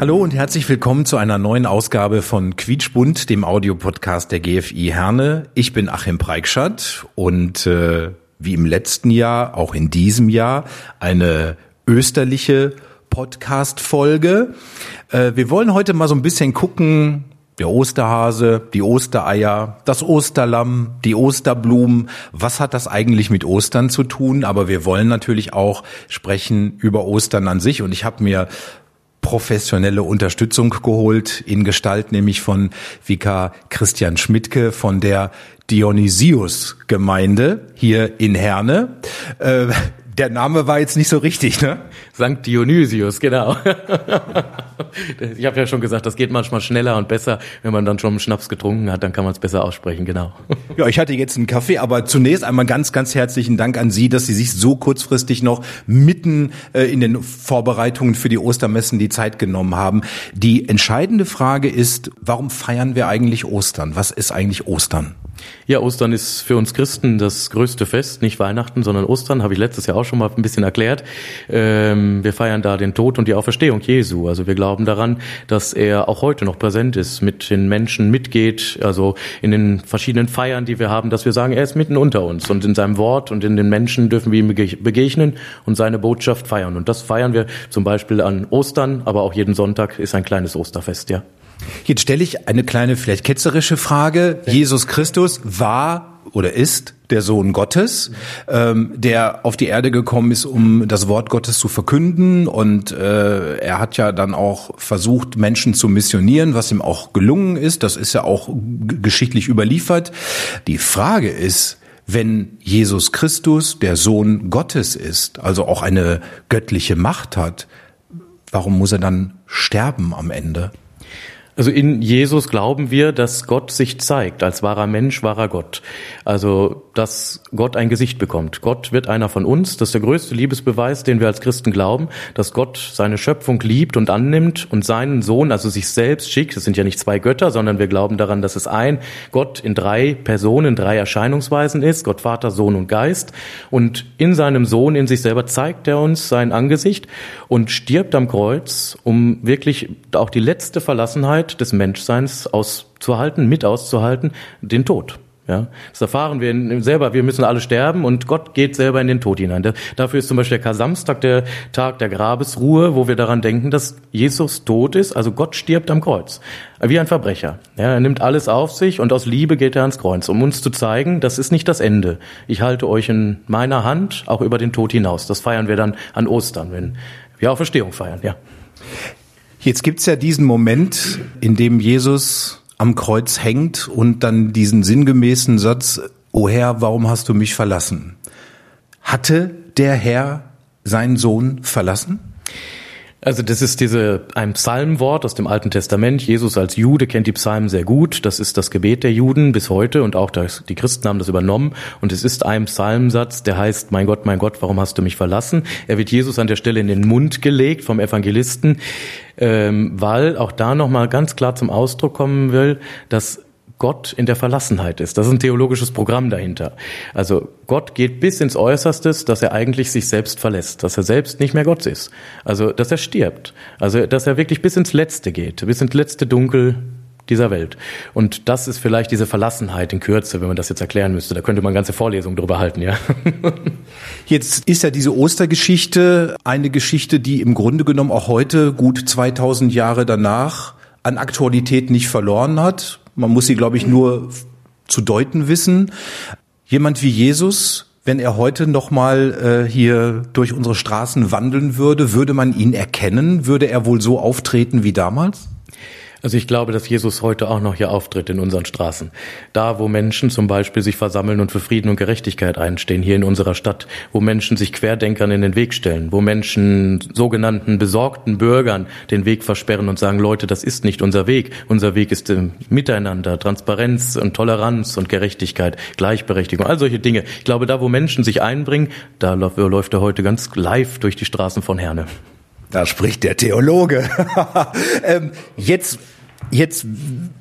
Hallo und herzlich willkommen zu einer neuen Ausgabe von Quietschbunt, dem Audiopodcast der GFI Herne. Ich bin Achim Preikschat und äh, wie im letzten Jahr, auch in diesem Jahr, eine österliche Podcast-Folge. Äh, wir wollen heute mal so ein bisschen gucken, der Osterhase, die Ostereier, das Osterlamm, die Osterblumen. Was hat das eigentlich mit Ostern zu tun? Aber wir wollen natürlich auch sprechen über Ostern an sich. Und ich habe mir professionelle Unterstützung geholt in Gestalt nämlich von Vikar Christian Schmidtke von der Dionysius Gemeinde hier in Herne. Äh, der Name war jetzt nicht so richtig, ne? Sankt Dionysius, genau. ich habe ja schon gesagt, das geht manchmal schneller und besser, wenn man dann schon einen Schnaps getrunken hat, dann kann man es besser aussprechen, genau. Ja, ich hatte jetzt einen Kaffee, aber zunächst einmal ganz, ganz herzlichen Dank an Sie, dass Sie sich so kurzfristig noch mitten äh, in den Vorbereitungen für die Ostermessen die Zeit genommen haben. Die entscheidende Frage ist, warum feiern wir eigentlich Ostern? Was ist eigentlich Ostern? Ja, Ostern ist für uns Christen das größte Fest, nicht Weihnachten, sondern Ostern, habe ich letztes Jahr auch schon mal ein bisschen erklärt. Ähm, wir feiern da den Tod und die Auferstehung Jesu. Also wir glauben daran, dass er auch heute noch präsent ist, mit den Menschen mitgeht, also in den verschiedenen Feiern, die wir haben, dass wir sagen, er ist mitten unter uns und in seinem Wort und in den Menschen dürfen wir ihm bege- begegnen und seine Botschaft feiern. Und das feiern wir zum Beispiel an Ostern, aber auch jeden Sonntag ist ein kleines Osterfest, ja. Jetzt stelle ich eine kleine, vielleicht ketzerische Frage. Jesus Christus war oder ist der Sohn Gottes, ähm, der auf die Erde gekommen ist, um das Wort Gottes zu verkünden. Und äh, er hat ja dann auch versucht, Menschen zu missionieren, was ihm auch gelungen ist. Das ist ja auch geschichtlich überliefert. Die Frage ist, wenn Jesus Christus der Sohn Gottes ist, also auch eine göttliche Macht hat, warum muss er dann sterben am Ende? Also in Jesus glauben wir, dass Gott sich zeigt als wahrer Mensch, wahrer Gott. Also, dass Gott ein Gesicht bekommt. Gott wird einer von uns. Das ist der größte Liebesbeweis, den wir als Christen glauben, dass Gott seine Schöpfung liebt und annimmt und seinen Sohn, also sich selbst schickt. Es sind ja nicht zwei Götter, sondern wir glauben daran, dass es ein Gott in drei Personen, drei Erscheinungsweisen ist. Gott Vater, Sohn und Geist. Und in seinem Sohn, in sich selber zeigt er uns sein Angesicht und stirbt am Kreuz, um wirklich auch die letzte Verlassenheit des Menschseins auszuhalten, mit auszuhalten, den Tod. Ja, das erfahren wir selber. Wir müssen alle sterben und Gott geht selber in den Tod hinein. Da- Dafür ist zum Beispiel der Kar-Samstag der Tag der Grabesruhe, wo wir daran denken, dass Jesus tot ist. Also Gott stirbt am Kreuz. Wie ein Verbrecher. Ja, er nimmt alles auf sich und aus Liebe geht er ans Kreuz, um uns zu zeigen, das ist nicht das Ende. Ich halte euch in meiner Hand auch über den Tod hinaus. Das feiern wir dann an Ostern, wenn wir Auferstehung feiern, ja. Jetzt gibt's ja diesen Moment, in dem Jesus am Kreuz hängt und dann diesen sinngemäßen Satz, O Herr, warum hast du mich verlassen? Hatte der Herr seinen Sohn verlassen? Also das ist diese ein Psalmwort aus dem Alten Testament. Jesus als Jude kennt die Psalmen sehr gut. Das ist das Gebet der Juden bis heute und auch das, die Christen haben das übernommen. Und es ist ein Psalmsatz, der heißt: Mein Gott, mein Gott, warum hast du mich verlassen? Er wird Jesus an der Stelle in den Mund gelegt vom Evangelisten, ähm, weil auch da noch mal ganz klar zum Ausdruck kommen will, dass Gott in der Verlassenheit ist. Das ist ein theologisches Programm dahinter. Also Gott geht bis ins Äußerste, dass er eigentlich sich selbst verlässt, dass er selbst nicht mehr Gott ist. Also dass er stirbt. Also dass er wirklich bis ins Letzte geht, bis ins letzte Dunkel dieser Welt. Und das ist vielleicht diese Verlassenheit in Kürze, wenn man das jetzt erklären müsste. Da könnte man ganze Vorlesungen drüber halten, ja. Jetzt ist ja diese Ostergeschichte eine Geschichte, die im Grunde genommen auch heute, gut 2000 Jahre danach, an Aktualität nicht verloren hat. Man muss sie, glaube ich, nur zu deuten wissen. Jemand wie Jesus, wenn er heute noch mal äh, hier durch unsere Straßen wandeln würde, würde man ihn erkennen? Würde er wohl so auftreten wie damals? Also ich glaube, dass Jesus heute auch noch hier auftritt in unseren Straßen. Da, wo Menschen zum Beispiel sich versammeln und für Frieden und Gerechtigkeit einstehen, hier in unserer Stadt, wo Menschen sich Querdenkern in den Weg stellen, wo Menschen sogenannten besorgten Bürgern den Weg versperren und sagen, Leute, das ist nicht unser Weg. Unser Weg ist äh, Miteinander, Transparenz und Toleranz und Gerechtigkeit, Gleichberechtigung, all solche Dinge. Ich glaube, da, wo Menschen sich einbringen, da läuft er heute ganz live durch die Straßen von Herne. Da spricht der Theologe. ähm, jetzt Jetzt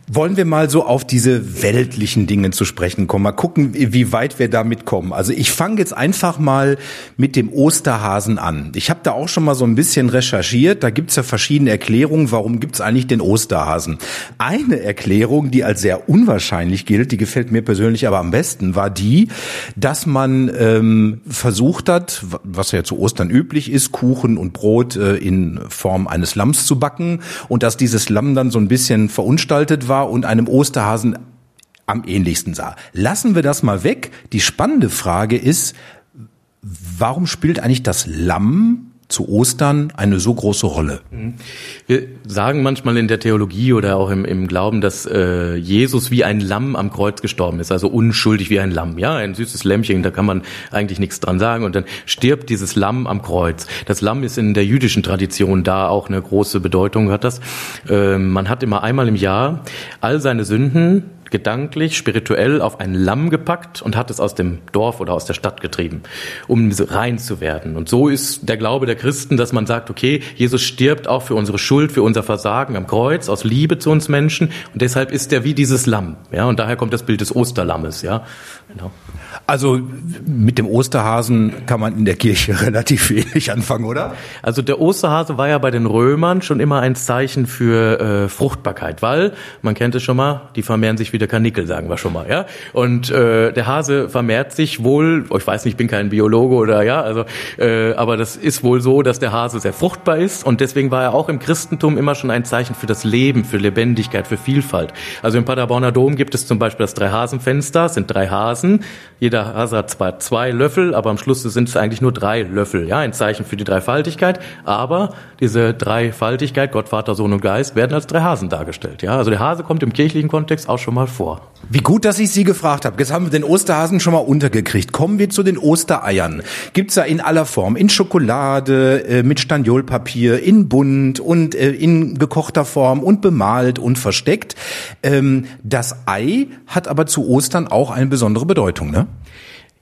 wollen wir mal so auf diese weltlichen Dinge zu sprechen kommen. Mal gucken, wie weit wir damit kommen. Also ich fange jetzt einfach mal mit dem Osterhasen an. Ich habe da auch schon mal so ein bisschen recherchiert. Da gibt's ja verschiedene Erklärungen, warum gibt's eigentlich den Osterhasen. Eine Erklärung, die als sehr unwahrscheinlich gilt, die gefällt mir persönlich aber am besten, war die, dass man ähm, versucht hat, was ja zu Ostern üblich ist, Kuchen und Brot äh, in Form eines Lamms zu backen und dass dieses Lamm dann so ein bisschen bisschen verunstaltet war und einem Osterhasen am ähnlichsten sah. Lassen wir das mal weg. Die spannende Frage ist, warum spielt eigentlich das Lamm zu Ostern eine so große Rolle? Wir sagen manchmal in der Theologie oder auch im, im Glauben, dass äh, Jesus wie ein Lamm am Kreuz gestorben ist, also unschuldig wie ein Lamm, ja, ein süßes Lämmchen, da kann man eigentlich nichts dran sagen und dann stirbt dieses Lamm am Kreuz. Das Lamm ist in der jüdischen Tradition da auch eine große Bedeutung hat das. Äh, man hat immer einmal im Jahr all seine Sünden gedanklich, spirituell auf ein Lamm gepackt und hat es aus dem Dorf oder aus der Stadt getrieben, um rein zu werden. Und so ist der Glaube der Christen, dass man sagt, okay, Jesus stirbt auch für unsere Schuld, für unser Versagen am Kreuz, aus Liebe zu uns Menschen. Und deshalb ist er wie dieses Lamm. Ja, und daher kommt das Bild des Osterlammes. Ja, genau. Also mit dem Osterhasen kann man in der Kirche relativ wenig anfangen, oder? Also der Osterhase war ja bei den Römern schon immer ein Zeichen für äh, Fruchtbarkeit, weil man kennt es schon mal, die vermehren sich wie der Kanickel, sagen wir schon mal, ja. Und äh, der Hase vermehrt sich wohl, oh, ich weiß nicht, ich bin kein Biologe oder ja, also, äh, aber das ist wohl so, dass der Hase sehr fruchtbar ist und deswegen war er auch im Christentum immer schon ein Zeichen für das Leben, für Lebendigkeit, für Vielfalt. Also im Paderborner Dom gibt es zum Beispiel das Drei-Hasen-Fenster, sind drei Hasen, jeder jeder Hase hat zwar zwei Löffel, aber am Schluss sind es eigentlich nur drei Löffel. Ja, ein Zeichen für die Dreifaltigkeit. Aber diese Dreifaltigkeit, Gott, Vater, Sohn und Geist, werden als drei Hasen dargestellt. Ja, also der Hase kommt im kirchlichen Kontext auch schon mal vor. Wie gut, dass ich Sie gefragt habe. Jetzt haben wir den Osterhasen schon mal untergekriegt. Kommen wir zu den Ostereiern. Gibt's da in aller Form, in Schokolade, äh, mit Staniolpapier, in bunt und äh, in gekochter Form und bemalt und versteckt. Ähm, das Ei hat aber zu Ostern auch eine besondere Bedeutung, ne?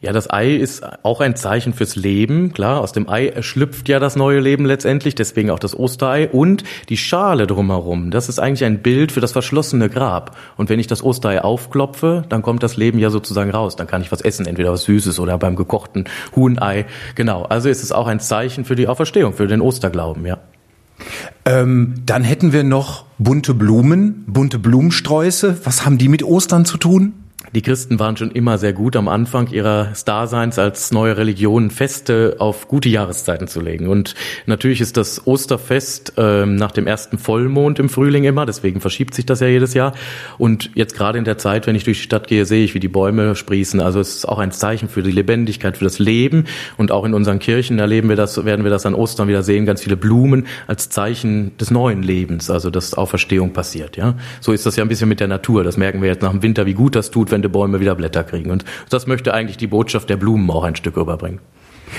Ja, das Ei ist auch ein Zeichen fürs Leben. Klar, aus dem Ei schlüpft ja das neue Leben letztendlich, deswegen auch das Osterei. Und die Schale drumherum, das ist eigentlich ein Bild für das verschlossene Grab. Und wenn ich das Osterei aufklopfe, dann kommt das Leben ja sozusagen raus. Dann kann ich was essen, entweder was Süßes oder beim gekochten Huhnei. Genau, also ist es auch ein Zeichen für die Auferstehung, für den Osterglauben, ja. Ähm, dann hätten wir noch bunte Blumen, bunte Blumensträuße. Was haben die mit Ostern zu tun? Die Christen waren schon immer sehr gut am Anfang ihres Daseins als neue Religion Feste auf gute Jahreszeiten zu legen. Und natürlich ist das Osterfest ähm, nach dem ersten Vollmond im Frühling immer, deswegen verschiebt sich das ja jedes Jahr. Und jetzt gerade in der Zeit, wenn ich durch die Stadt gehe, sehe ich, wie die Bäume sprießen. Also es ist auch ein Zeichen für die Lebendigkeit, für das Leben. Und auch in unseren Kirchen erleben wir das, werden wir das an Ostern wieder sehen, ganz viele Blumen als Zeichen des neuen Lebens, also dass Auferstehung passiert. Ja, so ist das ja ein bisschen mit der Natur. Das merken wir jetzt nach dem Winter, wie gut das tut, wenn blühende Bäume wieder Blätter kriegen. Und das möchte eigentlich die Botschaft der Blumen auch ein Stück überbringen.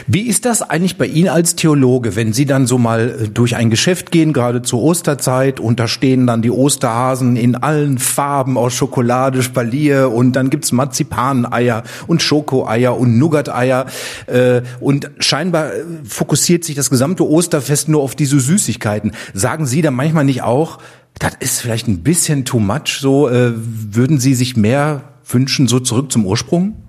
Wie ist das eigentlich bei Ihnen als Theologe, wenn Sie dann so mal äh, durch ein Geschäft gehen, gerade zur Osterzeit, und da stehen dann die Osterhasen in allen Farben aus Schokolade, Spalier und dann gibt's Marzipaneier und Schokoeier und Nougateier äh, und scheinbar äh, fokussiert sich das gesamte Osterfest nur auf diese Süßigkeiten. Sagen Sie da manchmal nicht auch, das ist vielleicht ein bisschen too much, so würden Sie sich mehr wünschen, so zurück zum Ursprung?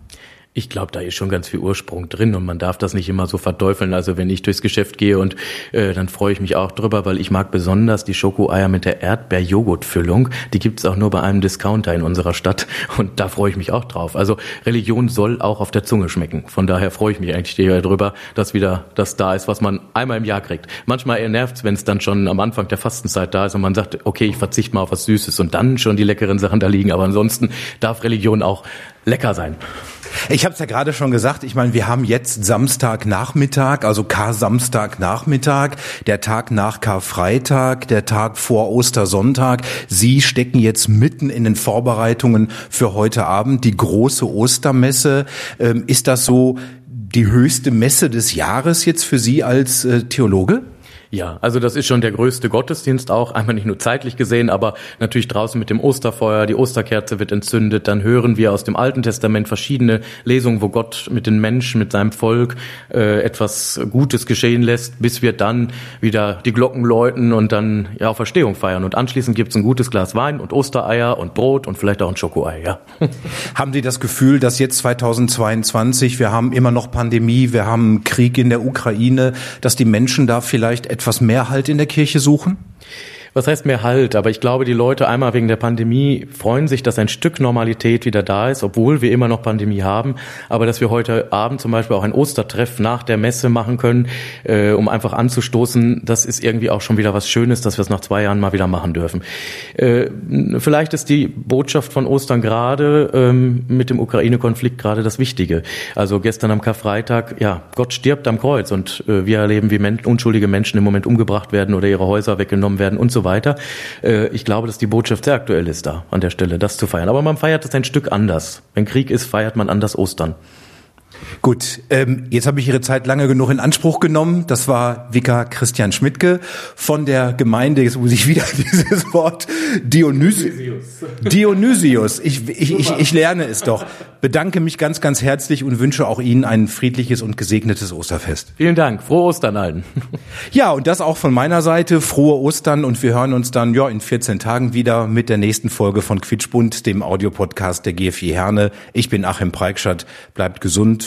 Ich glaube, da ist schon ganz viel Ursprung drin und man darf das nicht immer so verteufeln. Also wenn ich durchs Geschäft gehe und äh, dann freue ich mich auch drüber, weil ich mag besonders die Schokoeier mit der Erdbeer-Joghurt-Füllung. Die gibt's auch nur bei einem Discounter in unserer Stadt und da freue ich mich auch drauf. Also Religion soll auch auf der Zunge schmecken. Von daher freue ich mich eigentlich darüber, dass wieder das da ist, was man einmal im Jahr kriegt. Manchmal nervt's, wenn es dann schon am Anfang der Fastenzeit da ist und man sagt, okay, ich verzichte mal auf was Süßes und dann schon die leckeren Sachen da liegen. Aber ansonsten darf Religion auch lecker sein. Ich habe es ja gerade schon gesagt, ich meine, wir haben jetzt Samstagnachmittag, also Kar-Samstagnachmittag, der Tag nach Karfreitag, der Tag vor Ostersonntag. Sie stecken jetzt mitten in den Vorbereitungen für heute Abend, die große Ostermesse. Ähm, ist das so die höchste Messe des Jahres jetzt für Sie als äh, Theologe? Ja, also das ist schon der größte Gottesdienst auch, einmal nicht nur zeitlich gesehen, aber natürlich draußen mit dem Osterfeuer, die Osterkerze wird entzündet, dann hören wir aus dem Alten Testament verschiedene Lesungen, wo Gott mit den Menschen, mit seinem Volk äh, etwas Gutes geschehen lässt, bis wir dann wieder die Glocken läuten und dann ja Verstehung feiern. Und anschließend gibt's ein gutes Glas Wein und Ostereier und Brot und vielleicht auch ein Schokoei, ja. Haben Sie das Gefühl, dass jetzt 2022, wir haben immer noch Pandemie, wir haben Krieg in der Ukraine, dass die Menschen da vielleicht etwas mehr Halt in der Kirche suchen? Was heißt mehr Halt? Aber ich glaube, die Leute einmal wegen der Pandemie freuen sich, dass ein Stück Normalität wieder da ist, obwohl wir immer noch Pandemie haben. Aber dass wir heute Abend zum Beispiel auch ein Ostertreff nach der Messe machen können, äh, um einfach anzustoßen, das ist irgendwie auch schon wieder was Schönes, dass wir es nach zwei Jahren mal wieder machen dürfen. Äh, vielleicht ist die Botschaft von Ostern gerade ähm, mit dem Ukraine-Konflikt gerade das Wichtige. Also gestern am Karfreitag, ja, Gott stirbt am Kreuz und äh, wir erleben, wie men unschuldige Menschen im Moment umgebracht werden oder ihre Häuser weggenommen werden und so weiter. Äh, ich glaube, dass die Botschaft sehr aktuell ist da an der Stelle, das zu feiern. Aber man feiert es ein Stück anders. Wenn Krieg ist, feiert man anders Ostern. Gut, ähm, jetzt habe ich Ihre Zeit lange genug in Anspruch genommen. Das war Vikar Christian Schmidtke von der Gemeinde, jetzt muss ich wieder dieses Wort, Dionysius. Dionysius, ich, ich, ich, ich lerne es doch. Bedanke mich ganz, ganz herzlich und wünsche auch Ihnen ein friedliches und gesegnetes Osterfest. Vielen Dank, frohe Ostern allen. Ja, und das auch von meiner Seite, frohe Ostern und wir hören uns dann ja in 14 Tagen wieder mit der nächsten Folge von Quitschbund, dem Audiopodcast der GFI Herne. Ich bin Achim Preikschat, bleibt gesund